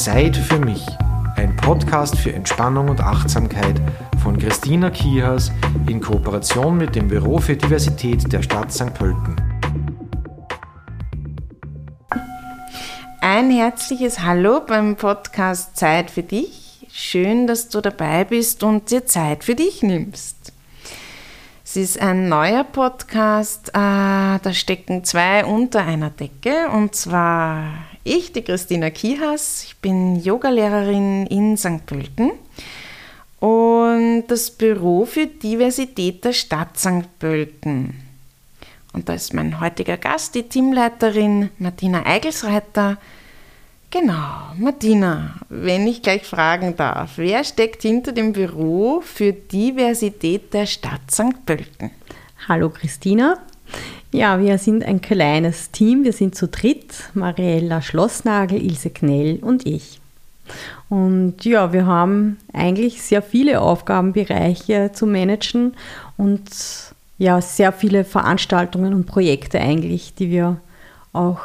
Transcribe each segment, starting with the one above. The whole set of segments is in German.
Zeit für mich. Ein Podcast für Entspannung und Achtsamkeit von Christina Kihas in Kooperation mit dem Büro für Diversität der Stadt St. Pölten. Ein herzliches Hallo beim Podcast Zeit für dich. Schön, dass du dabei bist und dir Zeit für dich nimmst. Es ist ein neuer Podcast, äh, da stecken zwei unter einer Decke und zwar ich, die Christina Kihas. Ich bin Yogalehrerin in St. Pölten und das Büro für Diversität der Stadt St. Pölten. Und da ist mein heutiger Gast, die Teamleiterin Martina Eigelsreiter. Genau, Martina, wenn ich gleich fragen darf, wer steckt hinter dem Büro für Diversität der Stadt St. Pölten? Hallo Christina. Ja, wir sind ein kleines Team. Wir sind zu dritt. Mariella Schlossnagel, Ilse Knell und ich. Und ja, wir haben eigentlich sehr viele Aufgabenbereiche zu managen und ja, sehr viele Veranstaltungen und Projekte eigentlich, die wir auch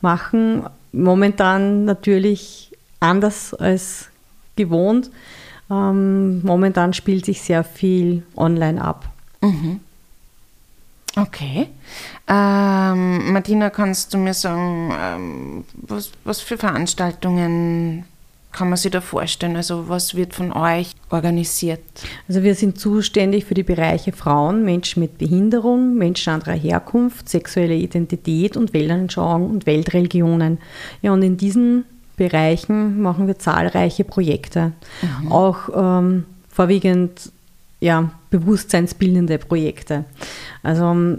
machen momentan natürlich anders als gewohnt. Ähm, momentan spielt sich sehr viel online ab. Mhm. Okay. Ähm, Martina, kannst du mir sagen, ähm, was, was für Veranstaltungen kann man sich da vorstellen? Also was wird von euch organisiert? Also wir sind zuständig für die Bereiche Frauen, Menschen mit Behinderung, Menschen anderer Herkunft, sexuelle Identität und Weltanschauung und Weltreligionen. Ja, und in diesen Bereichen machen wir zahlreiche Projekte. Mhm. Auch ähm, vorwiegend ja, bewusstseinsbildende Projekte. Also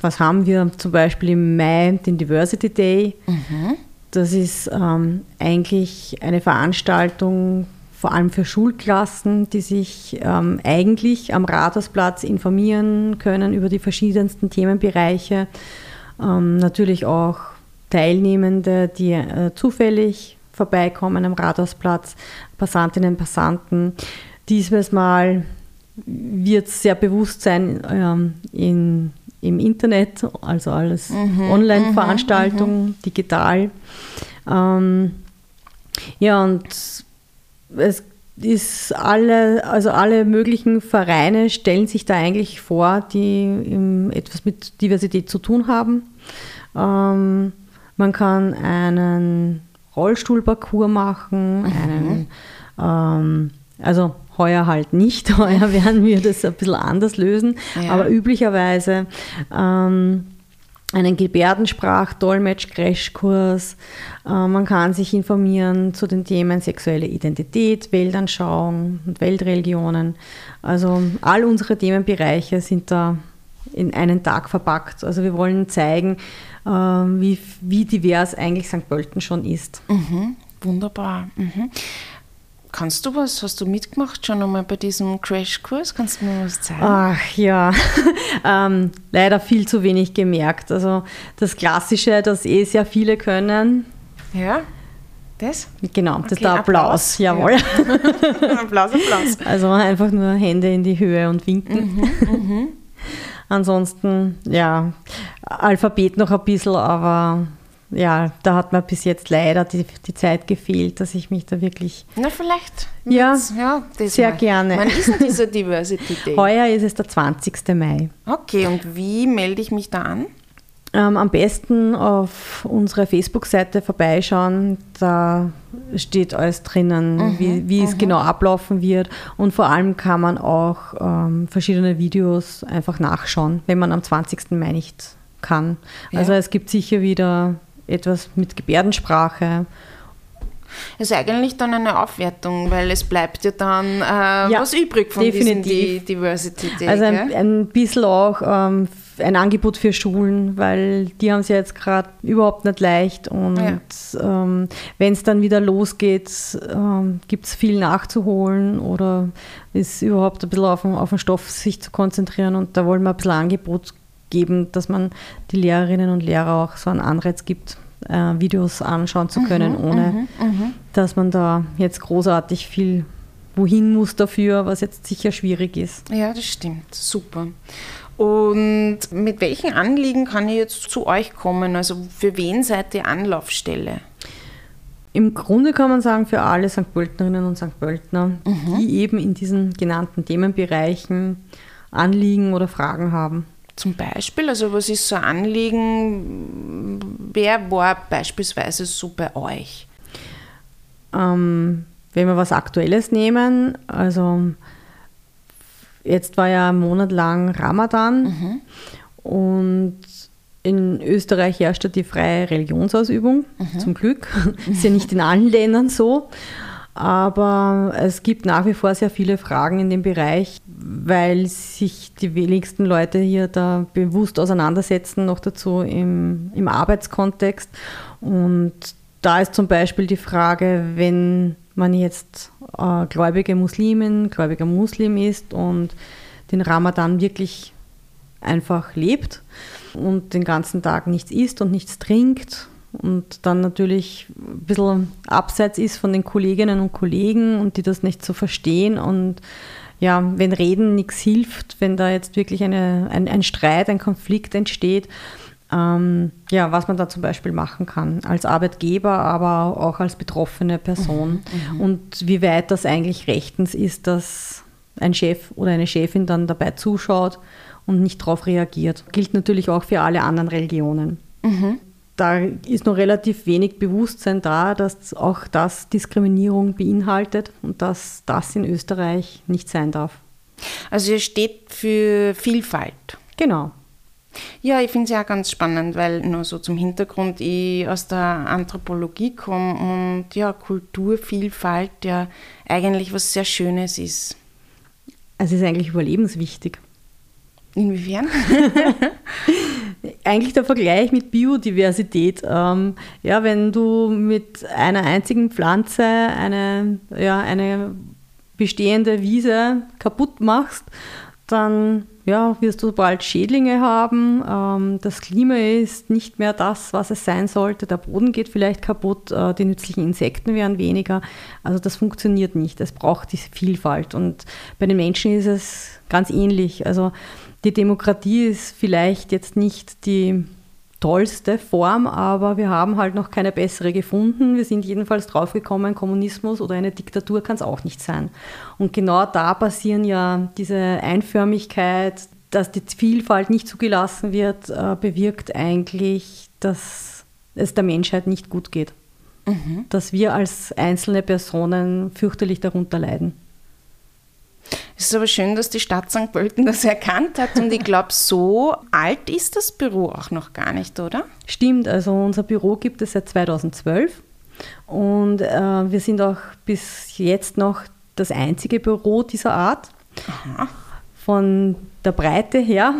was haben wir zum Beispiel im Mai, den Diversity Day. Mhm. Das ist ähm, eigentlich eine Veranstaltung vor allem für Schulklassen, die sich ähm, eigentlich am Rathausplatz informieren können über die verschiedensten Themenbereiche. Ähm, natürlich auch Teilnehmende, die äh, zufällig vorbeikommen am Rathausplatz, Passantinnen und Passanten. Dieses Mal wird sehr bewusst sein ähm, in im Internet, also alles mhm, Online-Veranstaltungen, mhm. digital. Ähm, ja, und es ist alle, also alle möglichen Vereine stellen sich da eigentlich vor, die etwas mit Diversität zu tun haben. Ähm, man kann einen Rollstuhlparcours machen, mhm. einen, ähm, also Heuer halt nicht. Heuer werden wir das ein bisschen anders lösen. Ja. Aber üblicherweise ähm, einen Gebärdensprach-Dolmetsch-Crashkurs. Äh, man kann sich informieren zu den Themen sexuelle Identität, Weltanschauung und Weltreligionen. Also all unsere Themenbereiche sind da in einen Tag verpackt. Also wir wollen zeigen, äh, wie, wie divers eigentlich St. Pölten schon ist. Mhm, wunderbar. Mhm. Kannst du was? Hast du mitgemacht schon einmal bei diesem Crashkurs? Kannst du mir was zeigen? Ach ja, ähm, leider viel zu wenig gemerkt. Also das Klassische, das eh sehr viele können. Ja, das? Genau, das okay, der Applaus, Applaus. jawohl. Ja. Applaus, Applaus. Also einfach nur Hände in die Höhe und winken. Mhm, mhm. Ansonsten, ja, Alphabet noch ein bisschen, aber ja, da hat mir bis jetzt leider die, die Zeit gefehlt, dass ich mich da wirklich. Na, vielleicht. Ja, ja sehr mal. gerne. Wann ist denn dieser Diversity Day? Heuer ist es der 20. Mai. Okay, und wie melde ich mich da an? Ähm, am besten auf unsere Facebook-Seite vorbeischauen. Da steht alles drinnen, mhm, wie, wie es mhm. genau ablaufen wird. Und vor allem kann man auch ähm, verschiedene Videos einfach nachschauen, wenn man am 20. Mai nicht kann. Ja. Also es gibt sicher wieder etwas mit Gebärdensprache. Es ist eigentlich dann eine Aufwertung, weil es bleibt ja dann äh, ja, was übrig von definitiv. diesem Diversity Day. Also ein, ein bisschen auch ähm, ein Angebot für Schulen, weil die haben es ja jetzt gerade überhaupt nicht leicht und ja. ähm, wenn es dann wieder losgeht, ähm, gibt es viel nachzuholen oder ist überhaupt ein bisschen auf den, auf den Stoff sich zu konzentrieren und da wollen wir ein bisschen Angebot geben, dass man die Lehrerinnen und Lehrer auch so einen Anreiz gibt, äh, Videos anschauen zu können, mhm, ohne mhm, mhm, dass man da jetzt großartig viel wohin muss dafür, was jetzt sicher schwierig ist. Ja, das stimmt. Super. Und mit welchen Anliegen kann ich jetzt zu euch kommen? Also für wen seid ihr Anlaufstelle? Im Grunde kann man sagen, für alle St. Pöltenerinnen und St. Pöltner, mhm. die eben in diesen genannten Themenbereichen Anliegen oder Fragen haben. Zum Beispiel, also was ist so ein Anliegen? Wer war beispielsweise so bei euch? Ähm, wenn wir was Aktuelles nehmen, also jetzt war ja ein Monat lang Ramadan mhm. und in Österreich herrscht die freie Religionsausübung, mhm. zum Glück. Ist ja nicht in allen Ländern so. Aber es gibt nach wie vor sehr viele Fragen in dem Bereich, weil sich die wenigsten Leute hier da bewusst auseinandersetzen, noch dazu im, im Arbeitskontext. Und da ist zum Beispiel die Frage, wenn man jetzt äh, gläubige Muslimin, gläubiger Muslim ist und den Ramadan wirklich einfach lebt, und den ganzen Tag nichts isst und nichts trinkt und dann natürlich ein bisschen abseits ist von den Kolleginnen und Kollegen und die das nicht so verstehen und ja, wenn Reden nichts hilft, wenn da jetzt wirklich eine, ein, ein Streit, ein Konflikt entsteht, ähm, ja, was man da zum Beispiel machen kann, als Arbeitgeber, aber auch als betroffene Person mhm, mhm. und wie weit das eigentlich rechtens ist, dass ein Chef oder eine Chefin dann dabei zuschaut und nicht darauf reagiert. Gilt natürlich auch für alle anderen Religionen. Mhm. Da ist noch relativ wenig Bewusstsein da, dass auch das Diskriminierung beinhaltet und dass das in Österreich nicht sein darf. Also ihr steht für Vielfalt. Genau. Ja, ich finde es ja ganz spannend, weil nur so zum Hintergrund ich aus der Anthropologie komme und ja, Kulturvielfalt ja eigentlich was sehr Schönes ist. Es ist eigentlich überlebenswichtig. Inwiefern? Eigentlich der Vergleich mit Biodiversität. Ähm, ja, wenn du mit einer einzigen Pflanze eine, ja, eine bestehende Wiese kaputt machst, dann ja, wirst du bald Schädlinge haben. Ähm, das Klima ist nicht mehr das, was es sein sollte. Der Boden geht vielleicht kaputt, äh, die nützlichen Insekten werden weniger. Also das funktioniert nicht. Es braucht diese Vielfalt. Und bei den Menschen ist es ganz ähnlich. Also die Demokratie ist vielleicht jetzt nicht die tollste Form, aber wir haben halt noch keine bessere gefunden. Wir sind jedenfalls draufgekommen, Kommunismus oder eine Diktatur kann es auch nicht sein. Und genau da passieren ja diese Einförmigkeit, dass die Vielfalt nicht zugelassen wird, äh, bewirkt eigentlich, dass es der Menschheit nicht gut geht. Mhm. Dass wir als einzelne Personen fürchterlich darunter leiden. Es ist aber schön, dass die Stadt St. Pölten das erkannt hat und ich glaube, so alt ist das Büro auch noch gar nicht, oder? Stimmt, also unser Büro gibt es seit 2012 und äh, wir sind auch bis jetzt noch das einzige Büro dieser Art. Aha. Von der Breite her.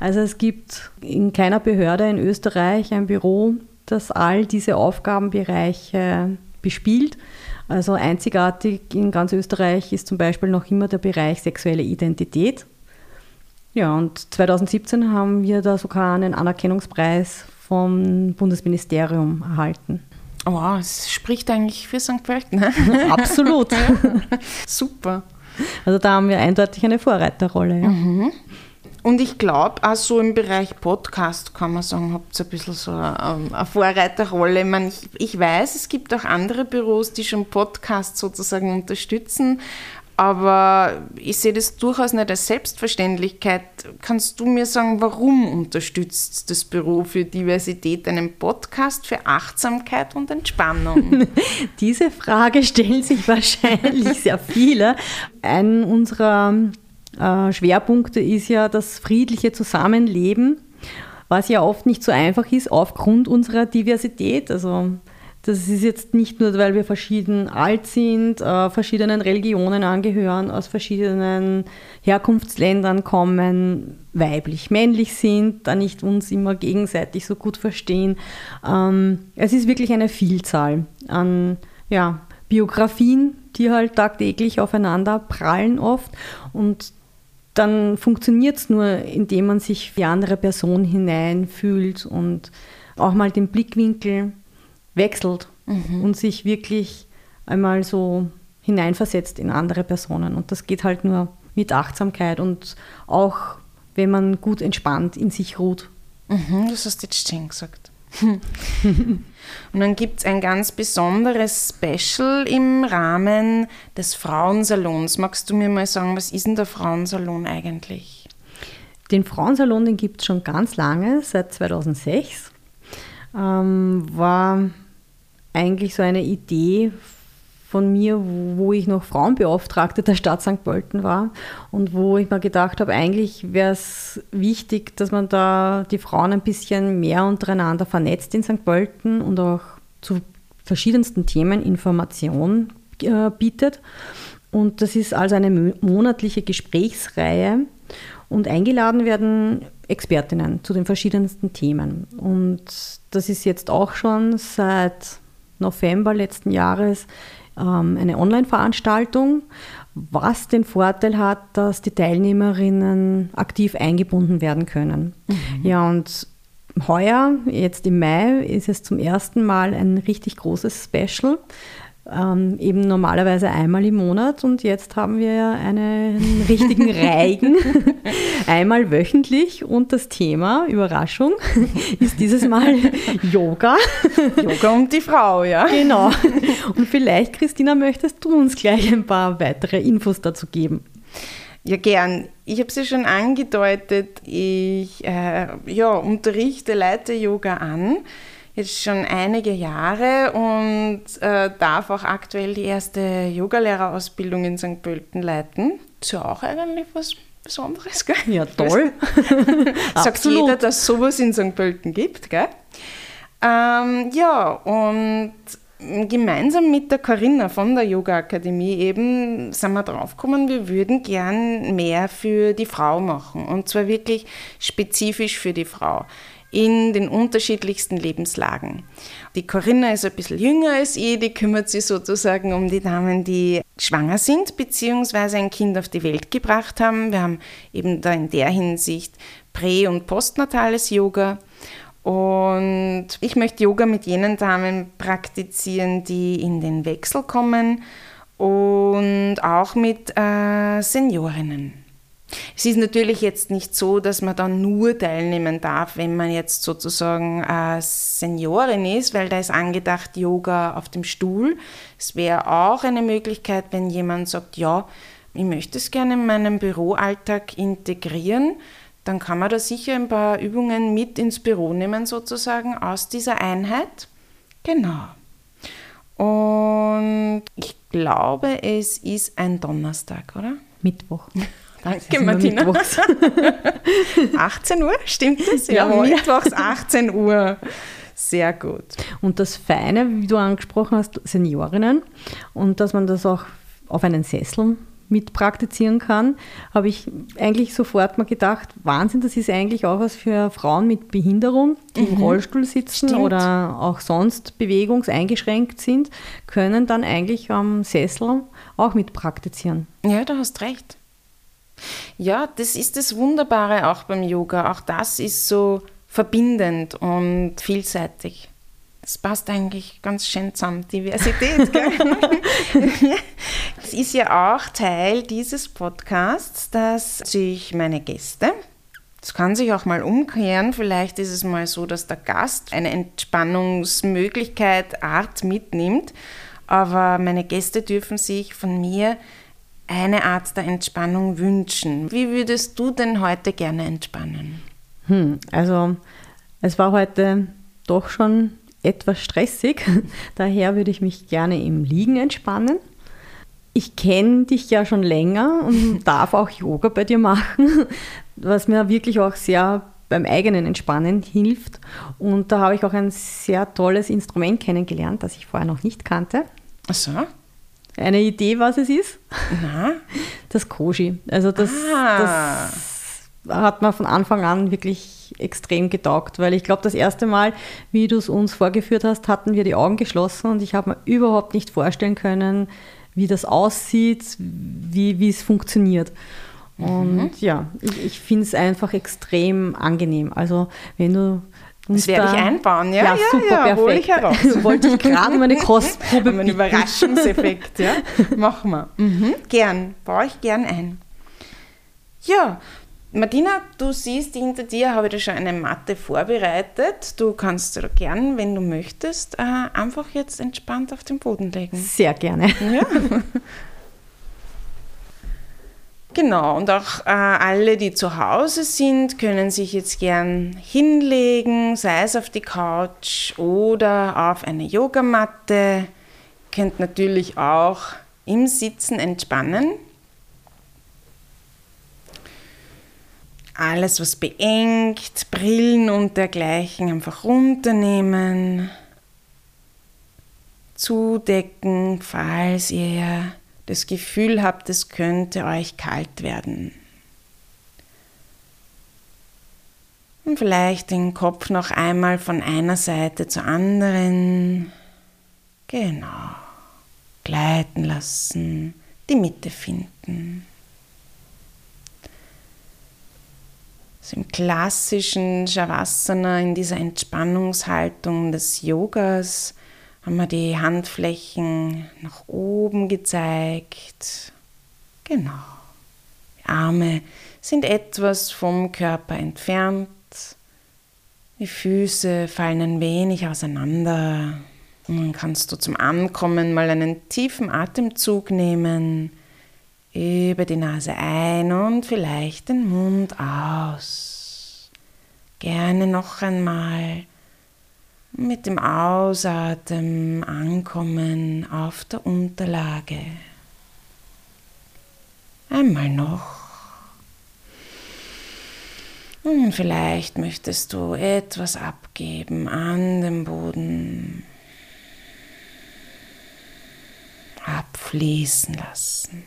Also es gibt in keiner Behörde in Österreich ein Büro, das all diese Aufgabenbereiche bespielt. Also einzigartig in ganz Österreich ist zum Beispiel noch immer der Bereich sexuelle Identität. Ja, und 2017 haben wir da sogar einen Anerkennungspreis vom Bundesministerium erhalten. Wow, es spricht eigentlich für St. Pölten. Ne? Absolut. Super. Also da haben wir eindeutig eine Vorreiterrolle. Ja. Mhm. Und ich glaube, auch so im Bereich Podcast kann man sagen, habt ihr ein bisschen so ähm, eine, Vorreiterrolle. Ich, meine, ich, ich weiß, es gibt auch andere Büros, die schon Podcasts sozusagen unterstützen, aber ich sehe das durchaus nicht als Selbstverständlichkeit. Kannst du mir sagen, warum unterstützt das Büro für Diversität einen Podcast für Achtsamkeit und Entspannung? Diese Frage stellen sich wahrscheinlich sehr viele. Ein unserer äh, Schwerpunkte ist ja das friedliche Zusammenleben, was ja oft nicht so einfach ist aufgrund unserer Diversität. Also das ist jetzt nicht nur, weil wir verschieden alt sind, äh, verschiedenen Religionen angehören, aus verschiedenen Herkunftsländern kommen, weiblich, männlich sind, da nicht uns immer gegenseitig so gut verstehen. Ähm, es ist wirklich eine Vielzahl an ja, Biografien, die halt tagtäglich aufeinander prallen oft und dann funktioniert es nur, indem man sich die andere Person hineinfühlt und auch mal den Blickwinkel wechselt mhm. und sich wirklich einmal so hineinversetzt in andere Personen. Und das geht halt nur mit Achtsamkeit und auch, wenn man gut entspannt in sich ruht. Mhm, das hast du jetzt schön gesagt. Und dann gibt es ein ganz besonderes Special im Rahmen des Frauensalons. Magst du mir mal sagen, was ist denn der Frauensalon eigentlich? Den Frauensalon, den gibt es schon ganz lange, seit 2006. Ähm, war eigentlich so eine Idee von mir, wo ich noch Frauenbeauftragte der Stadt St. Pölten war und wo ich mir gedacht habe, eigentlich wäre es wichtig, dass man da die Frauen ein bisschen mehr untereinander vernetzt in St. Pölten und auch zu verschiedensten Themen Information äh, bietet. Und das ist also eine monatliche Gesprächsreihe und eingeladen werden Expertinnen zu den verschiedensten Themen. Und das ist jetzt auch schon seit November letzten Jahres eine Online-Veranstaltung, was den Vorteil hat, dass die Teilnehmerinnen aktiv eingebunden werden können. Mhm. Ja, und heuer, jetzt im Mai, ist es zum ersten Mal ein richtig großes Special. Ähm, eben normalerweise einmal im Monat und jetzt haben wir einen richtigen Reigen, einmal wöchentlich und das Thema, Überraschung, ist dieses Mal Yoga. Yoga und die Frau, ja. Genau. Und vielleicht, Christina, möchtest du uns gleich ein paar weitere Infos dazu geben? Ja, gern. Ich habe es ja schon angedeutet, ich äh, ja, unterrichte, leite Yoga an jetzt schon einige Jahre und äh, darf auch aktuell die erste Yogalehrerausbildung in St. Pölten leiten. Ist ja auch eigentlich was Besonderes, gell? Ja, toll. Sagt jeder, dass es sowas in St. Pölten gibt, gell? Ähm, ja, und gemeinsam mit der Corinna von der Yoga Akademie eben sind wir draufgekommen, wir würden gern mehr für die Frau machen und zwar wirklich spezifisch für die Frau in den unterschiedlichsten Lebenslagen. Die Corinna ist ein bisschen jünger als ich, die kümmert sich sozusagen um die Damen, die schwanger sind bzw. ein Kind auf die Welt gebracht haben. Wir haben eben da in der Hinsicht prä- und postnatales Yoga. Und ich möchte Yoga mit jenen Damen praktizieren, die in den Wechsel kommen und auch mit äh, Seniorinnen. Es ist natürlich jetzt nicht so, dass man dann nur teilnehmen darf, wenn man jetzt sozusagen äh, Seniorin ist, weil da ist angedacht Yoga auf dem Stuhl. Es wäre auch eine Möglichkeit, wenn jemand sagt, ja, ich möchte es gerne in meinem Büroalltag integrieren, dann kann man da sicher ein paar Übungen mit ins Büro nehmen, sozusagen aus dieser Einheit. Genau. Und ich glaube, es ist ein Donnerstag, oder? Mittwoch. Danke, Martina. 18 Uhr, stimmt das? Ja, ja mittwochs 18 Uhr. Sehr gut. Und das Feine, wie du angesprochen hast, Seniorinnen und dass man das auch auf einen Sessel mit praktizieren kann, habe ich eigentlich sofort mal gedacht, Wahnsinn, das ist eigentlich auch was für Frauen mit Behinderung, die mhm. im Rollstuhl sitzen Stimmt. oder auch sonst bewegungseingeschränkt sind, können dann eigentlich am Sessel auch mit praktizieren. Ja, du hast recht. Ja, das ist das Wunderbare auch beim Yoga. Auch das ist so verbindend und vielseitig. Das passt eigentlich ganz schön zusammen, Diversität. Es ist ja auch Teil dieses Podcasts, dass sich meine Gäste, das kann sich auch mal umkehren, vielleicht ist es mal so, dass der Gast eine Entspannungsmöglichkeit, Art mitnimmt, aber meine Gäste dürfen sich von mir eine Art der Entspannung wünschen. Wie würdest du denn heute gerne entspannen? Hm, also es war heute doch schon etwas stressig, daher würde ich mich gerne im Liegen entspannen. Ich kenne dich ja schon länger und darf auch Yoga bei dir machen, was mir wirklich auch sehr beim eigenen Entspannen hilft. Und da habe ich auch ein sehr tolles Instrument kennengelernt, das ich vorher noch nicht kannte. Ach so. Eine Idee, was es ist? Na? Das Koji. Also das, ah. das hat mir von Anfang an wirklich extrem getaugt, weil ich glaube, das erste Mal, wie du es uns vorgeführt hast, hatten wir die Augen geschlossen und ich habe mir überhaupt nicht vorstellen können, wie das aussieht, wie, wie es funktioniert. Und mhm. ja, ich, ich finde es einfach extrem angenehm. Also wenn du das werde ich einbauen, ja? Ja, ja super, ja, perfekt. Hol ich heraus. Wollte ich gerade meine Kostprobe Ein Überraschungseffekt, ja? Machen wir. Mhm. Gern, baue ich gern ein. Ja, Martina, du siehst, hinter dir habe ich da schon eine Matte vorbereitet. Du kannst da gern, wenn du möchtest, äh, einfach jetzt entspannt auf den Boden legen. Sehr gerne. Ja. Genau, und auch äh, alle, die zu Hause sind, können sich jetzt gern hinlegen, sei es auf die Couch oder auf eine Yogamatte. Könnt natürlich auch im Sitzen entspannen. Alles, was beengt, Brillen und dergleichen einfach runternehmen, zudecken, falls ihr das Gefühl habt, es könnte euch kalt werden. Und vielleicht den Kopf noch einmal von einer Seite zur anderen. Genau. Gleiten lassen, die Mitte finden. So Im klassischen Shavasana, in dieser Entspannungshaltung des Yogas, haben wir die Handflächen nach oben gezeigt. Genau. Die Arme sind etwas vom Körper entfernt. Die Füße fallen ein wenig auseinander. Und dann kannst du zum Ankommen mal einen tiefen Atemzug nehmen. Über die Nase ein und vielleicht den Mund aus. Gerne noch einmal mit dem Ausatmen ankommen auf der Unterlage. Einmal noch. Und vielleicht möchtest du etwas abgeben an den Boden. Abfließen lassen.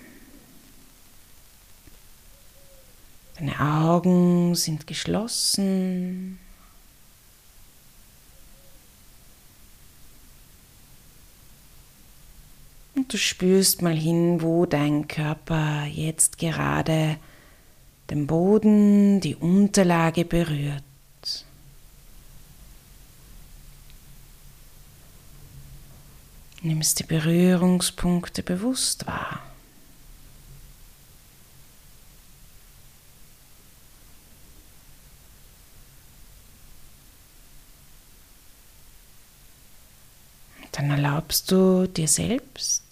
Deine Augen sind geschlossen. Du spürst mal hin, wo dein Körper jetzt gerade den Boden, die Unterlage berührt. Nimmst die Berührungspunkte bewusst wahr. Dann erlaubst du dir selbst,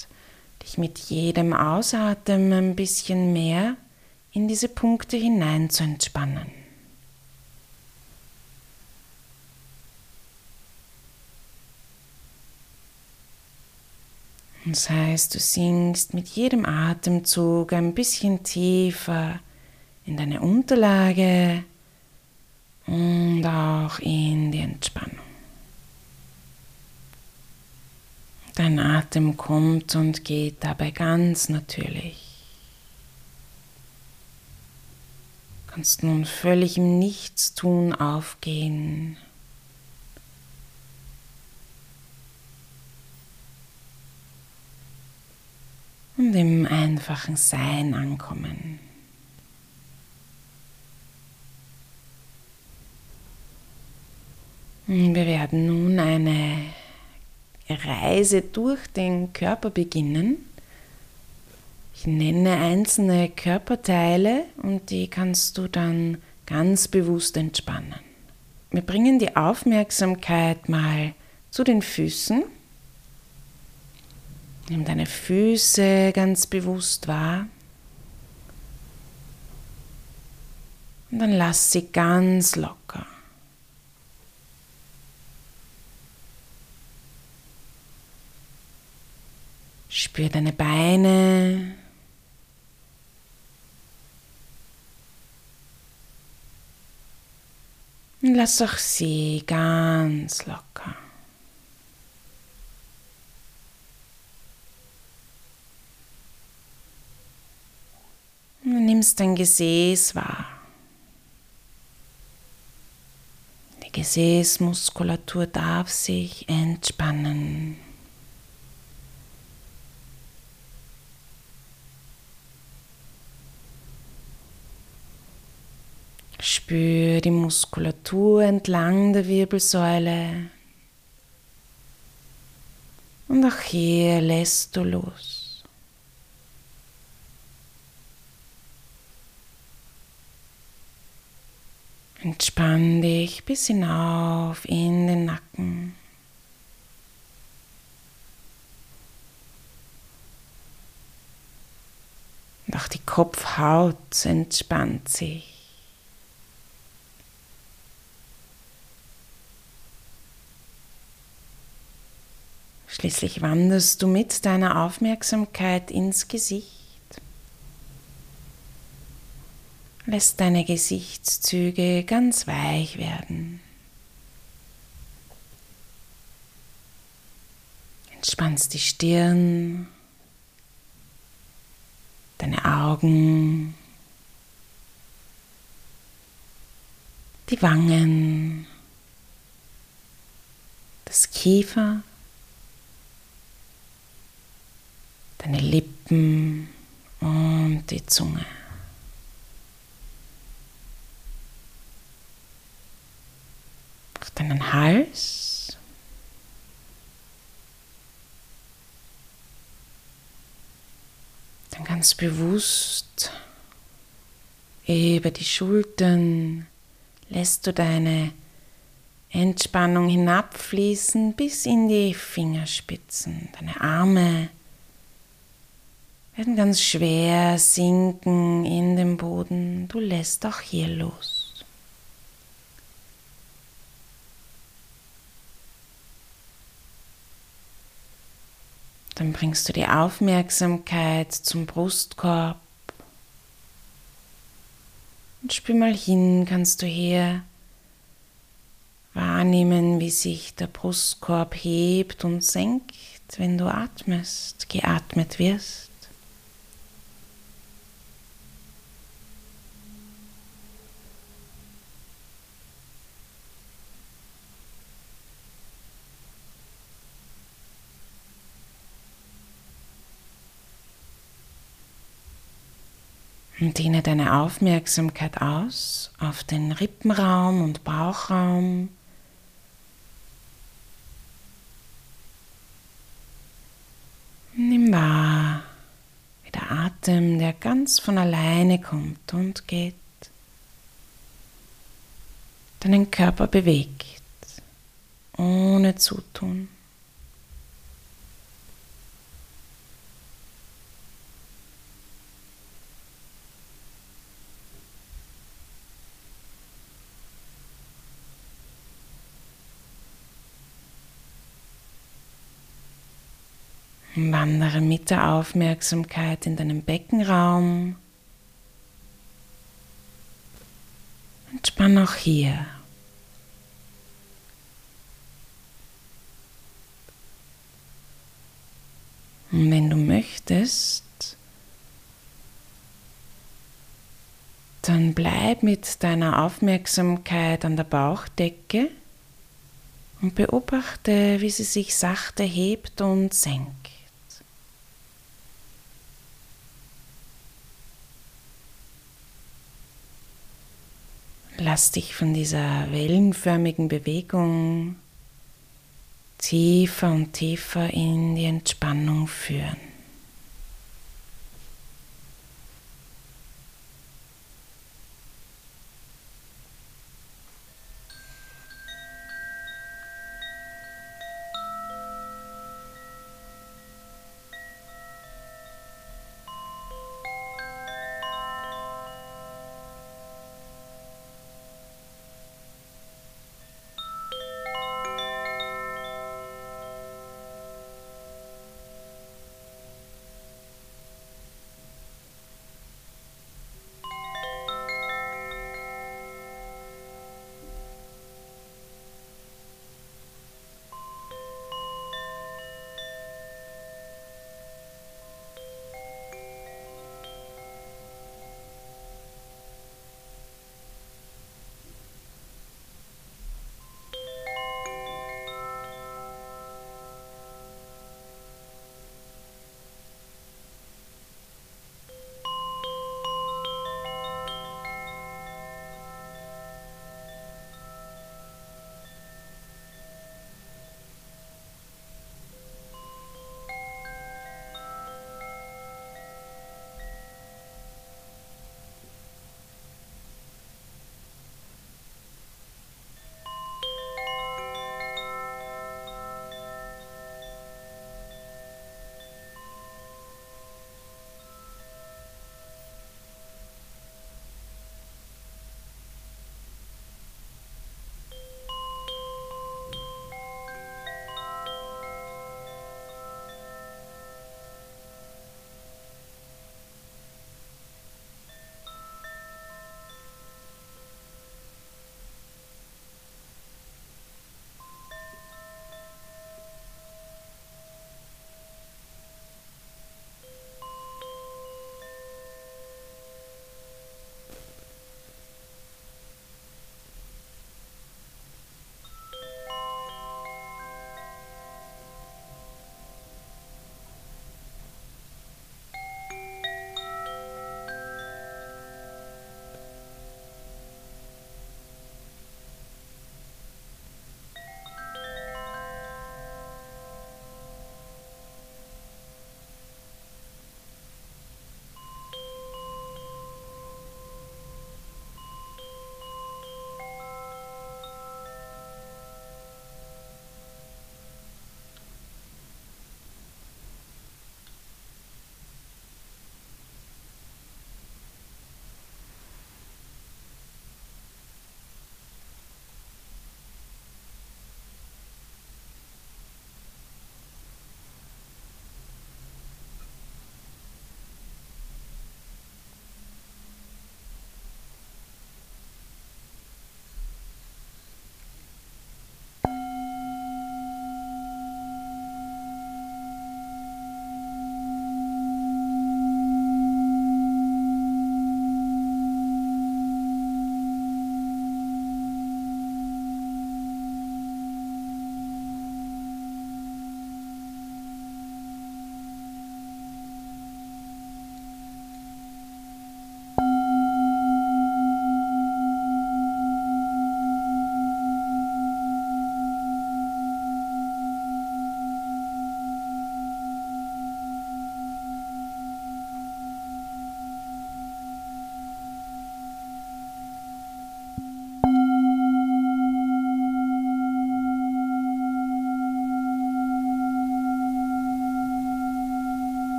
mit jedem Ausatmen ein bisschen mehr in diese Punkte hinein zu entspannen. Das heißt, du sinkst mit jedem Atemzug ein bisschen tiefer in deine Unterlage und auch in die Entspannung. Dein Atem kommt und geht dabei ganz natürlich. Du kannst nun völlig im Nichtstun aufgehen. Und im einfachen Sein ankommen. Wir werden nun eine Reise durch den Körper beginnen. Ich nenne einzelne Körperteile und die kannst du dann ganz bewusst entspannen. Wir bringen die Aufmerksamkeit mal zu den Füßen. Nimm deine Füße ganz bewusst wahr. Und dann lass sie ganz locker. Spür deine Beine. Und lass auch sie ganz locker. Du nimmst dein Gesäß wahr. Die Gesäßmuskulatur darf sich entspannen. Spür die Muskulatur entlang der Wirbelsäule. Und auch hier lässt du los. Entspann dich bis hinauf in den Nacken. Und auch die Kopfhaut entspannt sich. Schließlich wanderst du mit deiner Aufmerksamkeit ins Gesicht. Lässt deine Gesichtszüge ganz weich werden. Entspannst die Stirn, deine Augen, die Wangen, das Kiefer, deine Lippen und die Zunge. Auf deinen Hals. Dann ganz bewusst über die Schultern lässt du deine Entspannung hinabfließen bis in die Fingerspitzen, deine Arme werden ganz schwer sinken in den Boden. Du lässt auch hier los. Dann bringst du die Aufmerksamkeit zum Brustkorb. Und spür mal hin, kannst du hier wahrnehmen, wie sich der Brustkorb hebt und senkt, wenn du atmest, geatmet wirst. Und dehne deine Aufmerksamkeit aus auf den Rippenraum und Bauchraum. Nimm wahr, wie der Atem, der ganz von alleine kommt und geht, deinen Körper bewegt, ohne Zutun. Wandere mit der Aufmerksamkeit in deinem Beckenraum. Entspann auch hier. Und wenn du möchtest, dann bleib mit deiner Aufmerksamkeit an der Bauchdecke und beobachte, wie sie sich sachte hebt und senkt. Lass dich von dieser wellenförmigen Bewegung tiefer und tiefer in die Entspannung führen.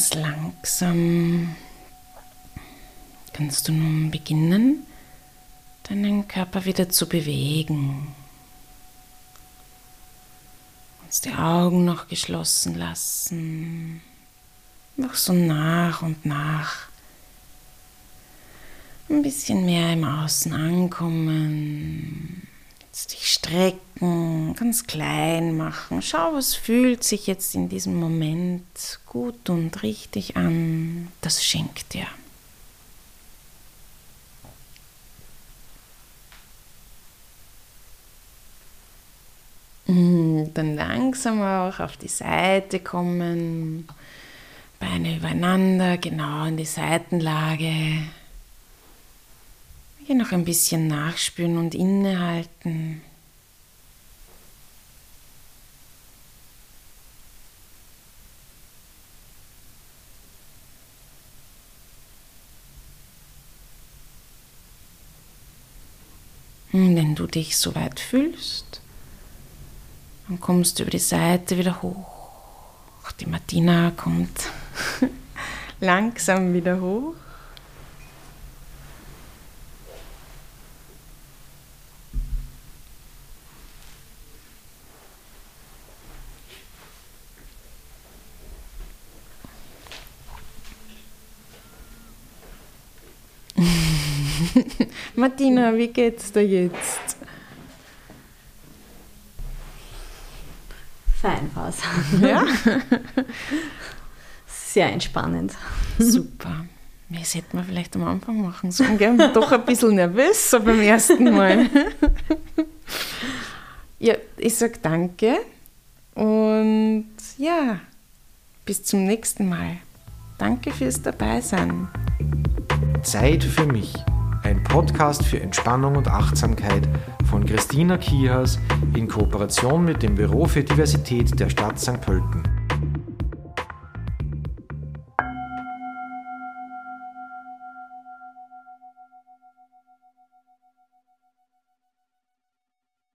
Ganz langsam kannst du nun beginnen, deinen Körper wieder zu bewegen. Und die Augen noch geschlossen lassen. Noch so nach und nach ein bisschen mehr im Außen ankommen. Strecken, ganz klein machen. Schau, was fühlt sich jetzt in diesem Moment gut und richtig an. Das schenkt dir. Hm, dann langsam auch auf die Seite kommen, Beine übereinander, genau in die Seitenlage. Hier noch ein bisschen nachspüren und innehalten. Und wenn du dich so weit fühlst, dann kommst du über die Seite wieder hoch. Die Martina kommt langsam wieder hoch. Martina, wie geht's dir jetzt? Fein. Ja? Sehr entspannend. Super. Das hätten wir vielleicht am Anfang machen sollen. Gell? Doch ein bisschen nervös so beim ersten Mal. ja, ich sage danke und ja, bis zum nächsten Mal. Danke fürs Dabeisein. Zeit für mich. Ein Podcast für Entspannung und Achtsamkeit von Christina Kihas in Kooperation mit dem Büro für Diversität der Stadt St. Pölten.